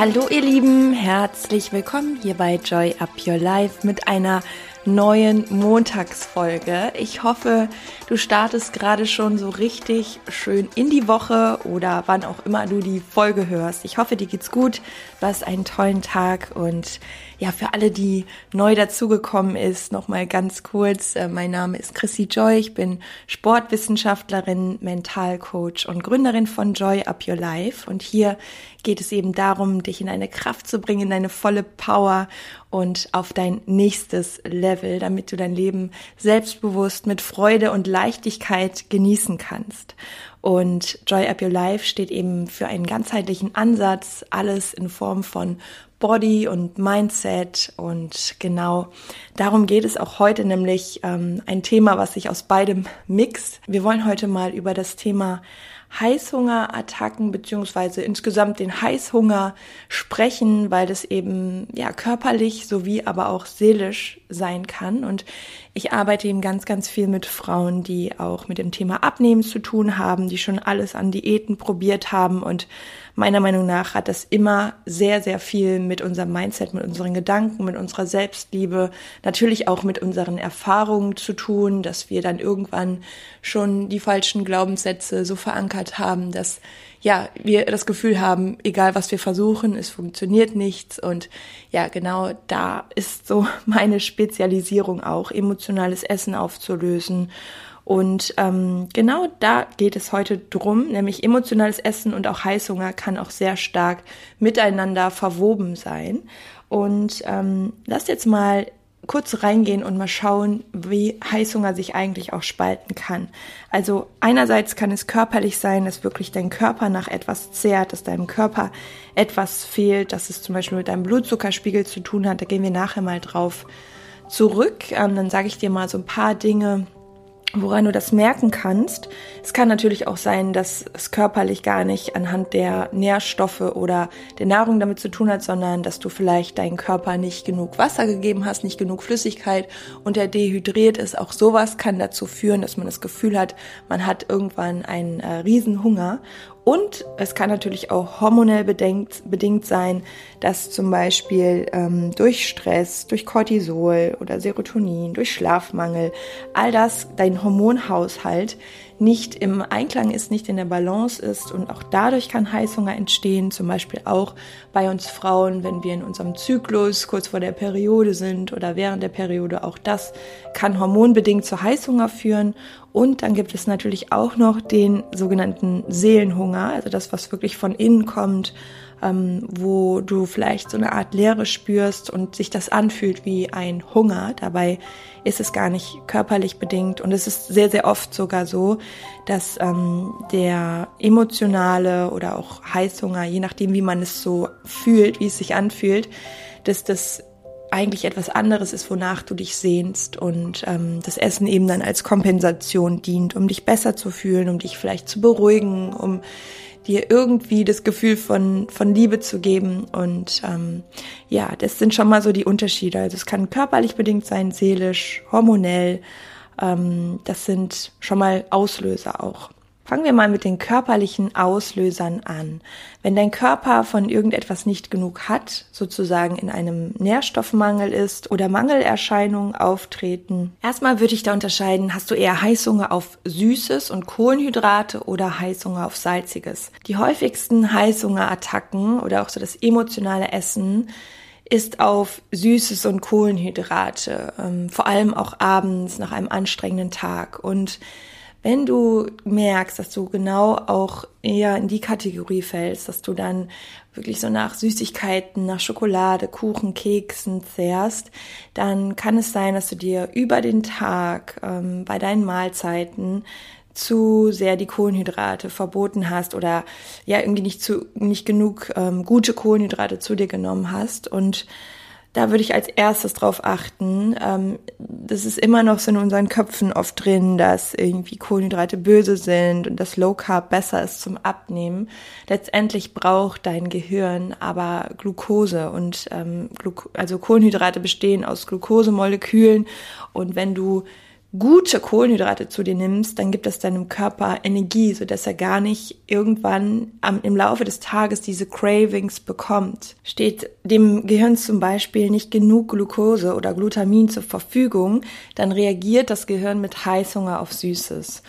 Hallo ihr Lieben, herzlich willkommen hier bei Joy Up Your Life mit einer neuen Montagsfolge. Ich hoffe, du startest gerade schon so richtig schön in die Woche oder wann auch immer du die Folge hörst. Ich hoffe, dir geht's gut, du hast einen tollen Tag und ja, für alle, die neu dazugekommen ist, nochmal ganz kurz. Äh, mein Name ist Chrissy Joy. Ich bin Sportwissenschaftlerin, Mentalcoach und Gründerin von Joy Up Your Life. Und hier geht es eben darum, dich in deine Kraft zu bringen, in deine volle Power und auf dein nächstes Level, damit du dein Leben selbstbewusst mit Freude und Leichtigkeit genießen kannst. Und Joy Up Your Life steht eben für einen ganzheitlichen Ansatz, alles in Form von Body und Mindset. Und genau darum geht es auch heute, nämlich ähm, ein Thema, was sich aus beidem mixt. Wir wollen heute mal über das Thema Heißhungerattacken beziehungsweise insgesamt den Heißhunger sprechen, weil das eben ja körperlich sowie aber auch seelisch sein kann. Und ich arbeite eben ganz, ganz viel mit Frauen, die auch mit dem Thema Abnehmen zu tun haben, die schon alles an Diäten probiert haben und meiner Meinung nach hat das immer sehr, sehr viel mit unserem Mindset, mit unseren Gedanken, mit unserer Selbstliebe, natürlich auch mit unseren Erfahrungen zu tun, dass wir dann irgendwann schon die falschen Glaubenssätze so verankert haben, dass ja, wir das Gefühl haben, egal was wir versuchen, es funktioniert nichts. Und ja, genau da ist so meine Spezialisierung auch, emotionales Essen aufzulösen und ähm, genau da geht es heute drum, nämlich emotionales Essen und auch Heißhunger kann auch sehr stark miteinander verwoben sein. Und ähm, lasst jetzt mal kurz reingehen und mal schauen, wie Heißhunger sich eigentlich auch spalten kann. Also einerseits kann es körperlich sein, dass wirklich dein Körper nach etwas zehrt, dass deinem Körper etwas fehlt, dass es zum Beispiel mit deinem Blutzuckerspiegel zu tun hat. Da gehen wir nachher mal drauf zurück. Ähm, dann sage ich dir mal so ein paar Dinge, woran du das merken kannst. Es kann natürlich auch sein, dass es körperlich gar nicht anhand der Nährstoffe oder der Nahrung damit zu tun hat, sondern dass du vielleicht deinen Körper nicht genug Wasser gegeben hast, nicht genug Flüssigkeit und er dehydriert ist. Auch sowas kann dazu führen, dass man das Gefühl hat, man hat irgendwann einen äh, Riesenhunger und es kann natürlich auch hormonell bedingt, bedingt sein, dass zum Beispiel ähm, durch Stress, durch Cortisol oder Serotonin, durch Schlafmangel, all das dein Hormonhaushalt nicht im Einklang ist, nicht in der Balance ist. Und auch dadurch kann Heißhunger entstehen, zum Beispiel auch bei uns Frauen, wenn wir in unserem Zyklus kurz vor der Periode sind oder während der Periode, auch das kann hormonbedingt zu Heißhunger führen. Und dann gibt es natürlich auch noch den sogenannten Seelenhunger, also das, was wirklich von innen kommt, ähm, wo du vielleicht so eine Art Leere spürst und sich das anfühlt wie ein Hunger. Dabei ist es gar nicht körperlich bedingt und es ist sehr, sehr oft sogar so, dass ähm, der emotionale oder auch Heißhunger, je nachdem, wie man es so fühlt, wie es sich anfühlt, dass das eigentlich etwas anderes ist, wonach du dich sehnst und ähm, das Essen eben dann als Kompensation dient, um dich besser zu fühlen, um dich vielleicht zu beruhigen, um dir irgendwie das Gefühl von, von Liebe zu geben. Und ähm, ja, das sind schon mal so die Unterschiede. Also es kann körperlich bedingt sein, seelisch, hormonell. Ähm, das sind schon mal Auslöser auch. Fangen wir mal mit den körperlichen Auslösern an. Wenn dein Körper von irgendetwas nicht genug hat, sozusagen in einem Nährstoffmangel ist oder Mangelerscheinungen auftreten, erstmal würde ich da unterscheiden, hast du eher Heißhunger auf Süßes und Kohlenhydrate oder Heißhunger auf Salziges. Die häufigsten Heißhungerattacken oder auch so das emotionale Essen ist auf Süßes und Kohlenhydrate, ähm, vor allem auch abends nach einem anstrengenden Tag und wenn du merkst, dass du genau auch eher in die Kategorie fällst, dass du dann wirklich so nach Süßigkeiten, nach Schokolade, Kuchen, Keksen zehrst, dann kann es sein, dass du dir über den Tag ähm, bei deinen Mahlzeiten zu sehr die Kohlenhydrate verboten hast oder ja irgendwie nicht zu nicht genug ähm, gute Kohlenhydrate zu dir genommen hast. Und da würde ich als erstes drauf achten. Ähm, das ist immer noch so in unseren Köpfen oft drin, dass irgendwie Kohlenhydrate böse sind und dass Low Carb besser ist zum Abnehmen. Letztendlich braucht dein Gehirn aber Glucose und ähm, Glu also Kohlenhydrate bestehen aus Glukosemolekülen und wenn du gute Kohlenhydrate zu dir nimmst, dann gibt es deinem Körper Energie, so dass er gar nicht irgendwann am, im Laufe des Tages diese Cravings bekommt. Steht dem Gehirn zum Beispiel nicht genug Glucose oder Glutamin zur Verfügung, dann reagiert das Gehirn mit Heißhunger auf Süßes.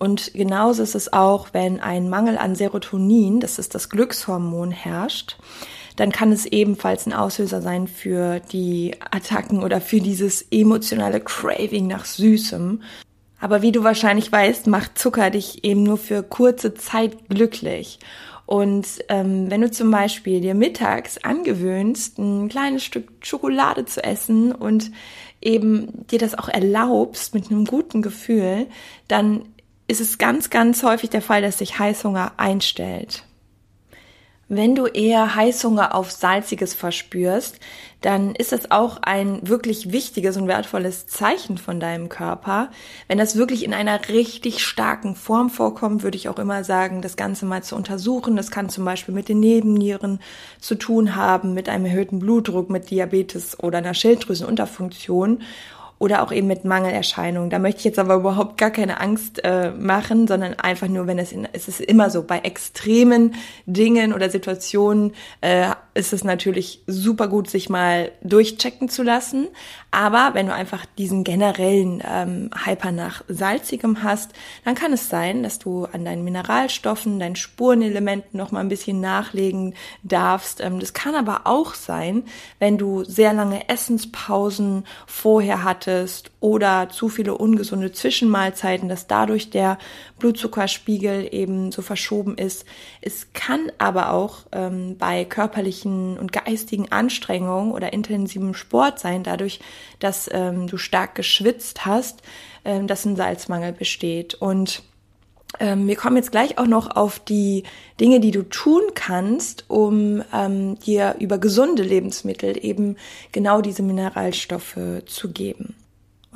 Und genauso ist es auch, wenn ein Mangel an Serotonin, das ist das Glückshormon, herrscht dann kann es ebenfalls ein Auslöser sein für die Attacken oder für dieses emotionale Craving nach Süßem. Aber wie du wahrscheinlich weißt, macht Zucker dich eben nur für kurze Zeit glücklich. Und ähm, wenn du zum Beispiel dir mittags angewöhnst, ein kleines Stück Schokolade zu essen und eben dir das auch erlaubst mit einem guten Gefühl, dann ist es ganz, ganz häufig der Fall, dass sich Heißhunger einstellt. Wenn du eher Heißhunger auf Salziges verspürst, dann ist das auch ein wirklich wichtiges und wertvolles Zeichen von deinem Körper. Wenn das wirklich in einer richtig starken Form vorkommt, würde ich auch immer sagen, das Ganze mal zu untersuchen. Das kann zum Beispiel mit den Nebennieren zu tun haben, mit einem erhöhten Blutdruck, mit Diabetes oder einer Schilddrüsenunterfunktion oder auch eben mit Mangelerscheinungen. Da möchte ich jetzt aber überhaupt gar keine Angst äh, machen, sondern einfach nur, wenn es in, es ist immer so bei extremen Dingen oder Situationen äh, ist es natürlich super gut, sich mal durchchecken zu lassen. Aber wenn du einfach diesen generellen ähm, Hyper nach salzigem hast, dann kann es sein, dass du an deinen Mineralstoffen, deinen Spurenelementen noch mal ein bisschen nachlegen darfst. Ähm, das kann aber auch sein, wenn du sehr lange Essenspausen vorher hattest oder zu viele ungesunde Zwischenmahlzeiten, dass dadurch der Blutzuckerspiegel eben so verschoben ist. Es kann aber auch ähm, bei körperlichen und geistigen Anstrengungen oder intensivem Sport sein, dadurch, dass ähm, du stark geschwitzt hast, ähm, dass ein Salzmangel besteht. Und wir kommen jetzt gleich auch noch auf die Dinge, die du tun kannst, um ähm, dir über gesunde Lebensmittel eben genau diese Mineralstoffe zu geben.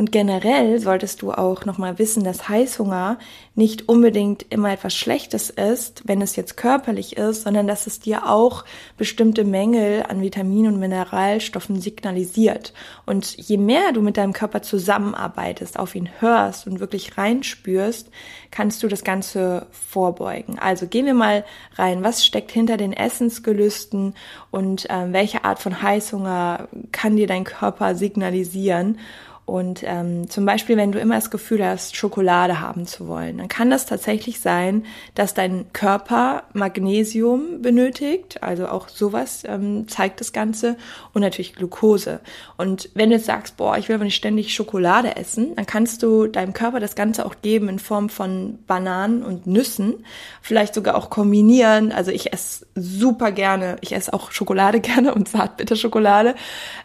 Und generell solltest du auch nochmal wissen, dass Heißhunger nicht unbedingt immer etwas Schlechtes ist, wenn es jetzt körperlich ist, sondern dass es dir auch bestimmte Mängel an Vitaminen und Mineralstoffen signalisiert. Und je mehr du mit deinem Körper zusammenarbeitest, auf ihn hörst und wirklich reinspürst, kannst du das Ganze vorbeugen. Also gehen wir mal rein. Was steckt hinter den Essensgelüsten und äh, welche Art von Heißhunger kann dir dein Körper signalisieren? Und ähm, zum Beispiel, wenn du immer das Gefühl hast, Schokolade haben zu wollen, dann kann das tatsächlich sein, dass dein Körper Magnesium benötigt, also auch sowas ähm, zeigt das Ganze und natürlich Glucose. Und wenn du jetzt sagst, boah, ich will aber nicht ständig Schokolade essen, dann kannst du deinem Körper das Ganze auch geben in Form von Bananen und Nüssen, vielleicht sogar auch kombinieren. Also ich esse super gerne, ich esse auch Schokolade gerne und Zartbitterschokolade.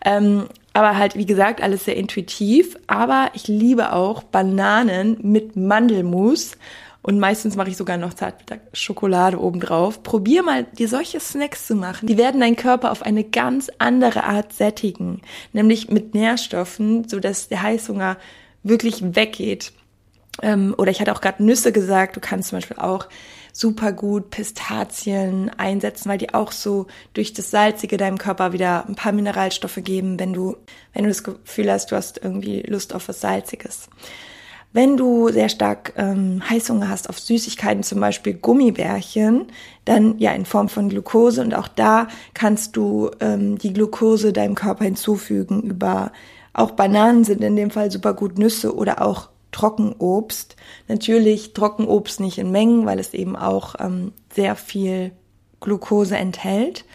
Ähm, aber halt, wie gesagt, alles sehr intuitiv. Aber ich liebe auch Bananen mit Mandelmus. Und meistens mache ich sogar noch Schokolade obendrauf. Probier mal, dir solche Snacks zu machen. Die werden deinen Körper auf eine ganz andere Art sättigen. Nämlich mit Nährstoffen, sodass der Heißhunger wirklich weggeht. Ähm, oder ich hatte auch gerade Nüsse gesagt. Du kannst zum Beispiel auch super gut Pistazien einsetzen, weil die auch so durch das Salzige deinem Körper wieder ein paar Mineralstoffe geben, wenn du, wenn du das Gefühl hast, du hast irgendwie Lust auf was Salziges. Wenn du sehr stark ähm, Heißhunger hast auf Süßigkeiten, zum Beispiel Gummibärchen, dann ja in Form von Glucose und auch da kannst du ähm, die Glucose deinem Körper hinzufügen über auch Bananen sind in dem Fall super gut Nüsse oder auch Trockenobst. Natürlich Trockenobst nicht in Mengen, weil es eben auch ähm, sehr viel Glucose enthält.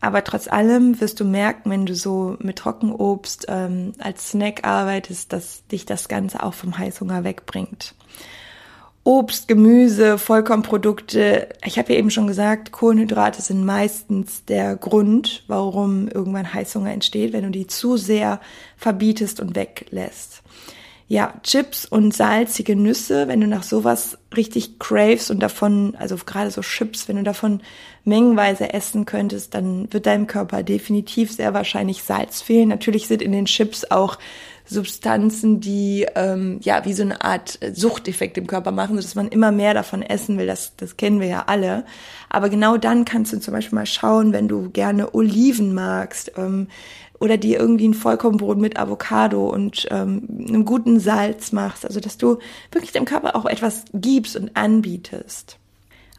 Aber trotz allem wirst du merken, wenn du so mit Trockenobst ähm, als Snack arbeitest, dass dich das Ganze auch vom Heißhunger wegbringt. Obst, Gemüse, Vollkornprodukte. Ich habe ja eben schon gesagt, Kohlenhydrate sind meistens der Grund, warum irgendwann Heißhunger entsteht, wenn du die zu sehr verbietest und weglässt ja, Chips und salzige Nüsse, wenn du nach sowas richtig craves und davon, also gerade so Chips, wenn du davon mengenweise essen könntest, dann wird deinem Körper definitiv sehr wahrscheinlich Salz fehlen. Natürlich sind in den Chips auch Substanzen, die ähm, ja wie so eine Art Suchteffekt im Körper machen, dass man immer mehr davon essen will. Das, das kennen wir ja alle. Aber genau dann kannst du zum Beispiel mal schauen, wenn du gerne Oliven magst ähm, oder dir irgendwie ein Vollkornbrot mit Avocado und ähm, einem guten Salz machst. Also dass du wirklich dem Körper auch etwas gibst und anbietest.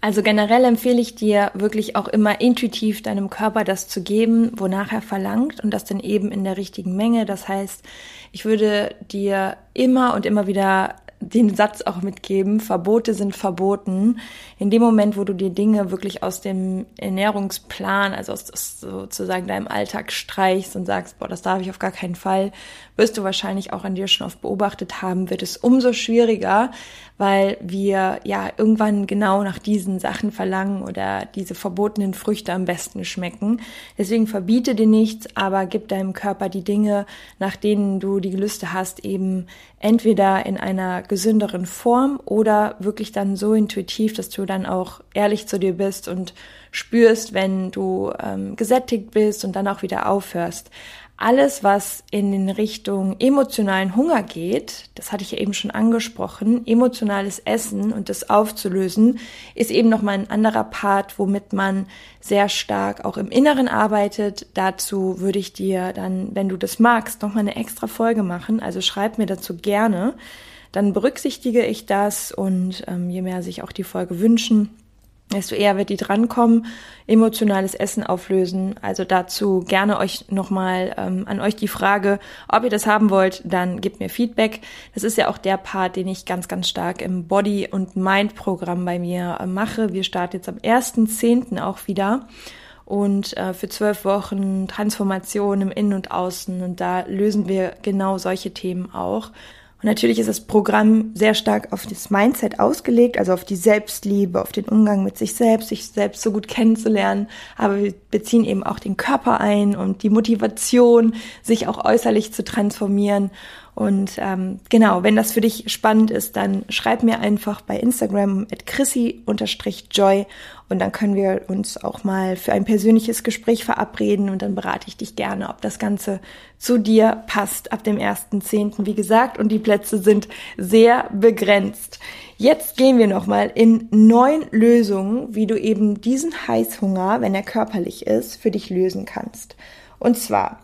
Also generell empfehle ich dir wirklich auch immer intuitiv deinem Körper das zu geben, wonach er verlangt und das dann eben in der richtigen Menge. Das heißt, ich würde dir immer und immer wieder den Satz auch mitgeben, Verbote sind verboten. In dem Moment, wo du dir Dinge wirklich aus dem Ernährungsplan, also aus, aus sozusagen deinem Alltag streichst und sagst, boah, das darf ich auf gar keinen Fall, wirst du wahrscheinlich auch an dir schon oft beobachtet haben, wird es umso schwieriger, weil wir ja irgendwann genau nach diesen Sachen verlangen oder diese verbotenen Früchte am besten schmecken. Deswegen verbiete dir nichts, aber gib deinem Körper die Dinge, nach denen du die Gelüste hast, eben entweder in einer gesünderen Form oder wirklich dann so intuitiv, dass du dann auch ehrlich zu dir bist und spürst, wenn du ähm, gesättigt bist und dann auch wieder aufhörst alles, was in Richtung emotionalen Hunger geht, das hatte ich ja eben schon angesprochen, emotionales Essen und das aufzulösen, ist eben nochmal ein anderer Part, womit man sehr stark auch im Inneren arbeitet. Dazu würde ich dir dann, wenn du das magst, nochmal eine extra Folge machen. Also schreib mir dazu gerne. Dann berücksichtige ich das und ähm, je mehr sich auch die Folge wünschen, desto eher wird die drankommen, emotionales Essen auflösen. Also dazu gerne euch nochmal ähm, an euch die Frage, ob ihr das haben wollt, dann gebt mir Feedback. Das ist ja auch der Part, den ich ganz, ganz stark im Body- und Mind-Programm bei mir äh, mache. Wir starten jetzt am 1.10. auch wieder und äh, für zwölf Wochen Transformation im Innen und Außen. Und da lösen wir genau solche Themen auch. Und natürlich ist das Programm sehr stark auf das Mindset ausgelegt, also auf die Selbstliebe, auf den Umgang mit sich selbst, sich selbst so gut kennenzulernen. Aber wir beziehen eben auch den Körper ein und die Motivation, sich auch äußerlich zu transformieren. Und ähm, genau, wenn das für dich spannend ist, dann schreib mir einfach bei Instagram at chrissy-joy und dann können wir uns auch mal für ein persönliches Gespräch verabreden und dann berate ich dich gerne, ob das Ganze zu dir passt ab dem 1.10. Wie gesagt, und die Plätze sind sehr begrenzt. Jetzt gehen wir nochmal in neun Lösungen, wie du eben diesen Heißhunger, wenn er körperlich ist, für dich lösen kannst. Und zwar,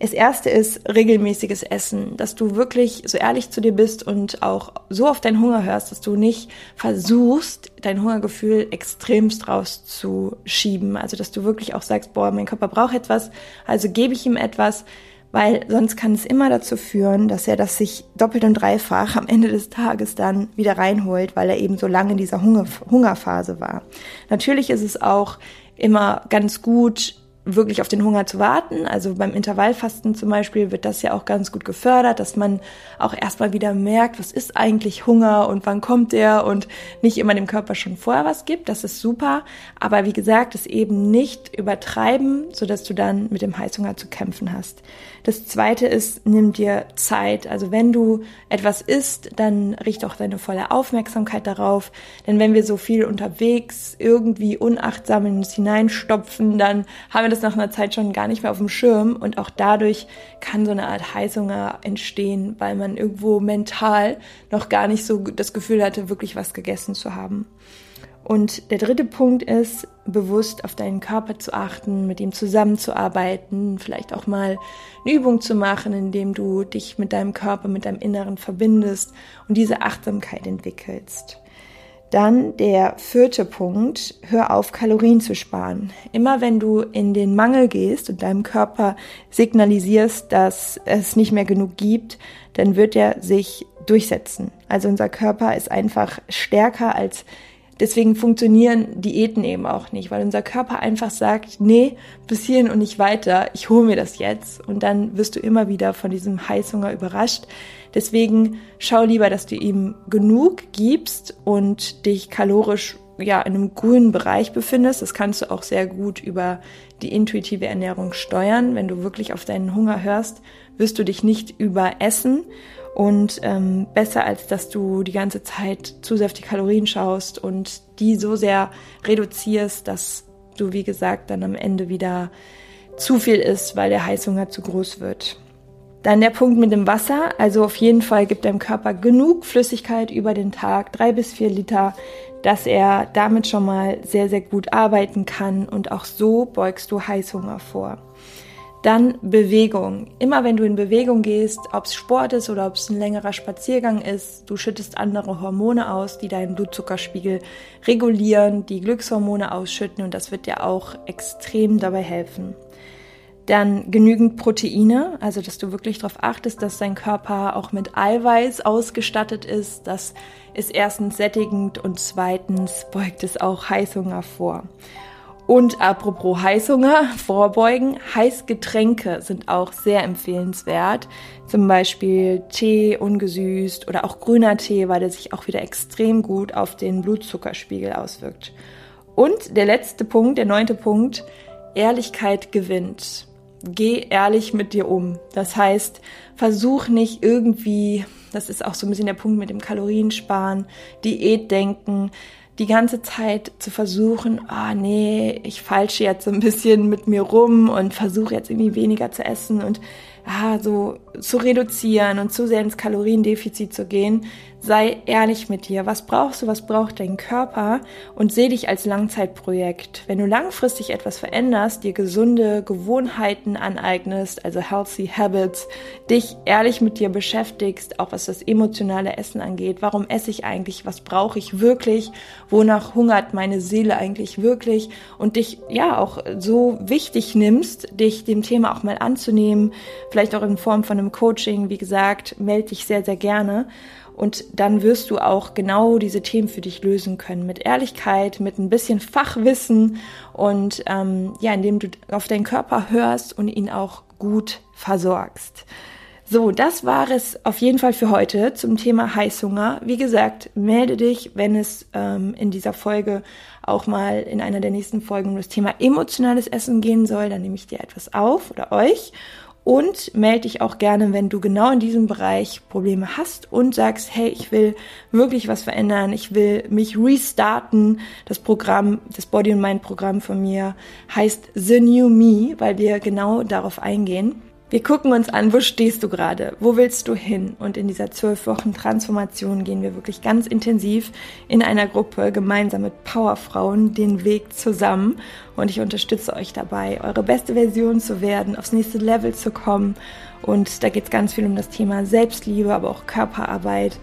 das erste ist regelmäßiges Essen, dass du wirklich so ehrlich zu dir bist und auch so auf deinen Hunger hörst, dass du nicht versuchst, dein Hungergefühl extremst rauszuschieben. Also, dass du wirklich auch sagst, boah, mein Körper braucht etwas, also gebe ich ihm etwas, weil sonst kann es immer dazu führen, dass er das sich doppelt und dreifach am Ende des Tages dann wieder reinholt, weil er eben so lange in dieser Hunger Hungerphase war. Natürlich ist es auch immer ganz gut, wirklich auf den Hunger zu warten. Also beim Intervallfasten zum Beispiel wird das ja auch ganz gut gefördert, dass man auch erstmal wieder merkt, was ist eigentlich Hunger und wann kommt der und nicht immer dem Körper schon vorher was gibt. Das ist super. Aber wie gesagt, es eben nicht übertreiben, sodass du dann mit dem Heißhunger zu kämpfen hast. Das zweite ist, nimm dir Zeit. Also wenn du etwas isst, dann richte auch deine volle Aufmerksamkeit darauf. Denn wenn wir so viel unterwegs irgendwie unachtsam in uns hineinstopfen, dann haben wir das nach einer Zeit schon gar nicht mehr auf dem Schirm. Und auch dadurch kann so eine Art Heißhunger entstehen, weil man irgendwo mental noch gar nicht so das Gefühl hatte, wirklich was gegessen zu haben. Und der dritte Punkt ist, bewusst auf deinen Körper zu achten, mit ihm zusammenzuarbeiten, vielleicht auch mal eine Übung zu machen, indem du dich mit deinem Körper, mit deinem Inneren verbindest und diese Achtsamkeit entwickelst. Dann der vierte Punkt, hör auf, Kalorien zu sparen. Immer wenn du in den Mangel gehst und deinem Körper signalisierst, dass es nicht mehr genug gibt, dann wird er sich durchsetzen. Also unser Körper ist einfach stärker als Deswegen funktionieren Diäten eben auch nicht, weil unser Körper einfach sagt, nee, bis hierhin und nicht weiter, ich hole mir das jetzt. Und dann wirst du immer wieder von diesem Heißhunger überrascht. Deswegen schau lieber, dass du ihm genug gibst und dich kalorisch ja in einem grünen Bereich befindest. Das kannst du auch sehr gut über die intuitive Ernährung steuern. Wenn du wirklich auf deinen Hunger hörst, wirst du dich nicht überessen und ähm, besser als dass du die ganze Zeit zu sehr auf die Kalorien schaust und die so sehr reduzierst, dass du, wie gesagt, dann am Ende wieder zu viel isst, weil der Heißhunger zu groß wird. Dann der Punkt mit dem Wasser. Also auf jeden Fall gibt deinem Körper genug Flüssigkeit über den Tag, drei bis vier Liter, dass er damit schon mal sehr, sehr gut arbeiten kann. Und auch so beugst du Heißhunger vor. Dann Bewegung. Immer wenn du in Bewegung gehst, ob es Sport ist oder ob es ein längerer Spaziergang ist, du schüttest andere Hormone aus, die deinen Blutzuckerspiegel regulieren, die Glückshormone ausschütten und das wird dir auch extrem dabei helfen. Dann genügend Proteine, also dass du wirklich darauf achtest, dass dein Körper auch mit Eiweiß ausgestattet ist. Das ist erstens sättigend und zweitens beugt es auch Heißhunger vor. Und apropos Heißhunger, vorbeugen, Heißgetränke sind auch sehr empfehlenswert. Zum Beispiel Tee ungesüßt oder auch grüner Tee, weil der sich auch wieder extrem gut auf den Blutzuckerspiegel auswirkt. Und der letzte Punkt, der neunte Punkt, Ehrlichkeit gewinnt. Geh ehrlich mit dir um. Das heißt, versuch nicht irgendwie, das ist auch so ein bisschen der Punkt mit dem Kaloriensparen, Diätdenken, die ganze Zeit zu versuchen, ah oh, nee, ich falsche jetzt so ein bisschen mit mir rum und versuche jetzt irgendwie weniger zu essen und ah, so zu reduzieren und zu sehr ins Kaloriendefizit zu gehen, sei ehrlich mit dir. Was brauchst du? Was braucht dein Körper? Und seh dich als Langzeitprojekt. Wenn du langfristig etwas veränderst, dir gesunde Gewohnheiten aneignest, also healthy habits, dich ehrlich mit dir beschäftigst, auch was das emotionale Essen angeht. Warum esse ich eigentlich? Was brauche ich wirklich? Wonach hungert meine Seele eigentlich wirklich? Und dich, ja, auch so wichtig nimmst, dich dem Thema auch mal anzunehmen, vielleicht auch in Form von einem Coaching. Wie gesagt, melde dich sehr, sehr gerne. Und dann wirst du auch genau diese Themen für dich lösen können. Mit Ehrlichkeit, mit ein bisschen Fachwissen und ähm, ja, indem du auf deinen Körper hörst und ihn auch gut versorgst. So, das war es auf jeden Fall für heute zum Thema Heißhunger. Wie gesagt, melde dich, wenn es ähm, in dieser Folge auch mal in einer der nächsten Folgen um das Thema emotionales Essen gehen soll. Dann nehme ich dir etwas auf oder euch. Und melde dich auch gerne, wenn du genau in diesem Bereich Probleme hast und sagst, hey, ich will wirklich was verändern, ich will mich restarten. Das Programm, das Body and Mind Programm von mir heißt The New Me, weil wir genau darauf eingehen. Wir gucken uns an, wo stehst du gerade? Wo willst du hin? Und in dieser zwölf Wochen Transformation gehen wir wirklich ganz intensiv in einer Gruppe gemeinsam mit Powerfrauen den Weg zusammen. Und ich unterstütze euch dabei, eure beste Version zu werden, aufs nächste Level zu kommen. Und da geht es ganz viel um das Thema Selbstliebe, aber auch Körperarbeit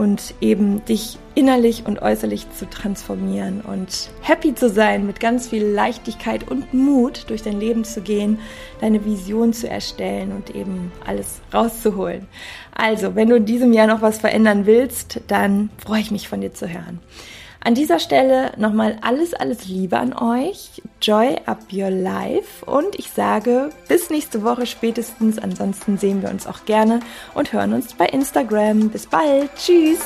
und eben dich innerlich und äußerlich zu transformieren und happy zu sein, mit ganz viel Leichtigkeit und Mut durch dein Leben zu gehen, deine Vision zu erstellen und eben alles rauszuholen. Also, wenn du in diesem Jahr noch was verändern willst, dann freue ich mich von dir zu hören. An dieser Stelle nochmal alles, alles Liebe an euch. Joy up your life. Und ich sage bis nächste Woche spätestens. Ansonsten sehen wir uns auch gerne und hören uns bei Instagram. Bis bald. Tschüss.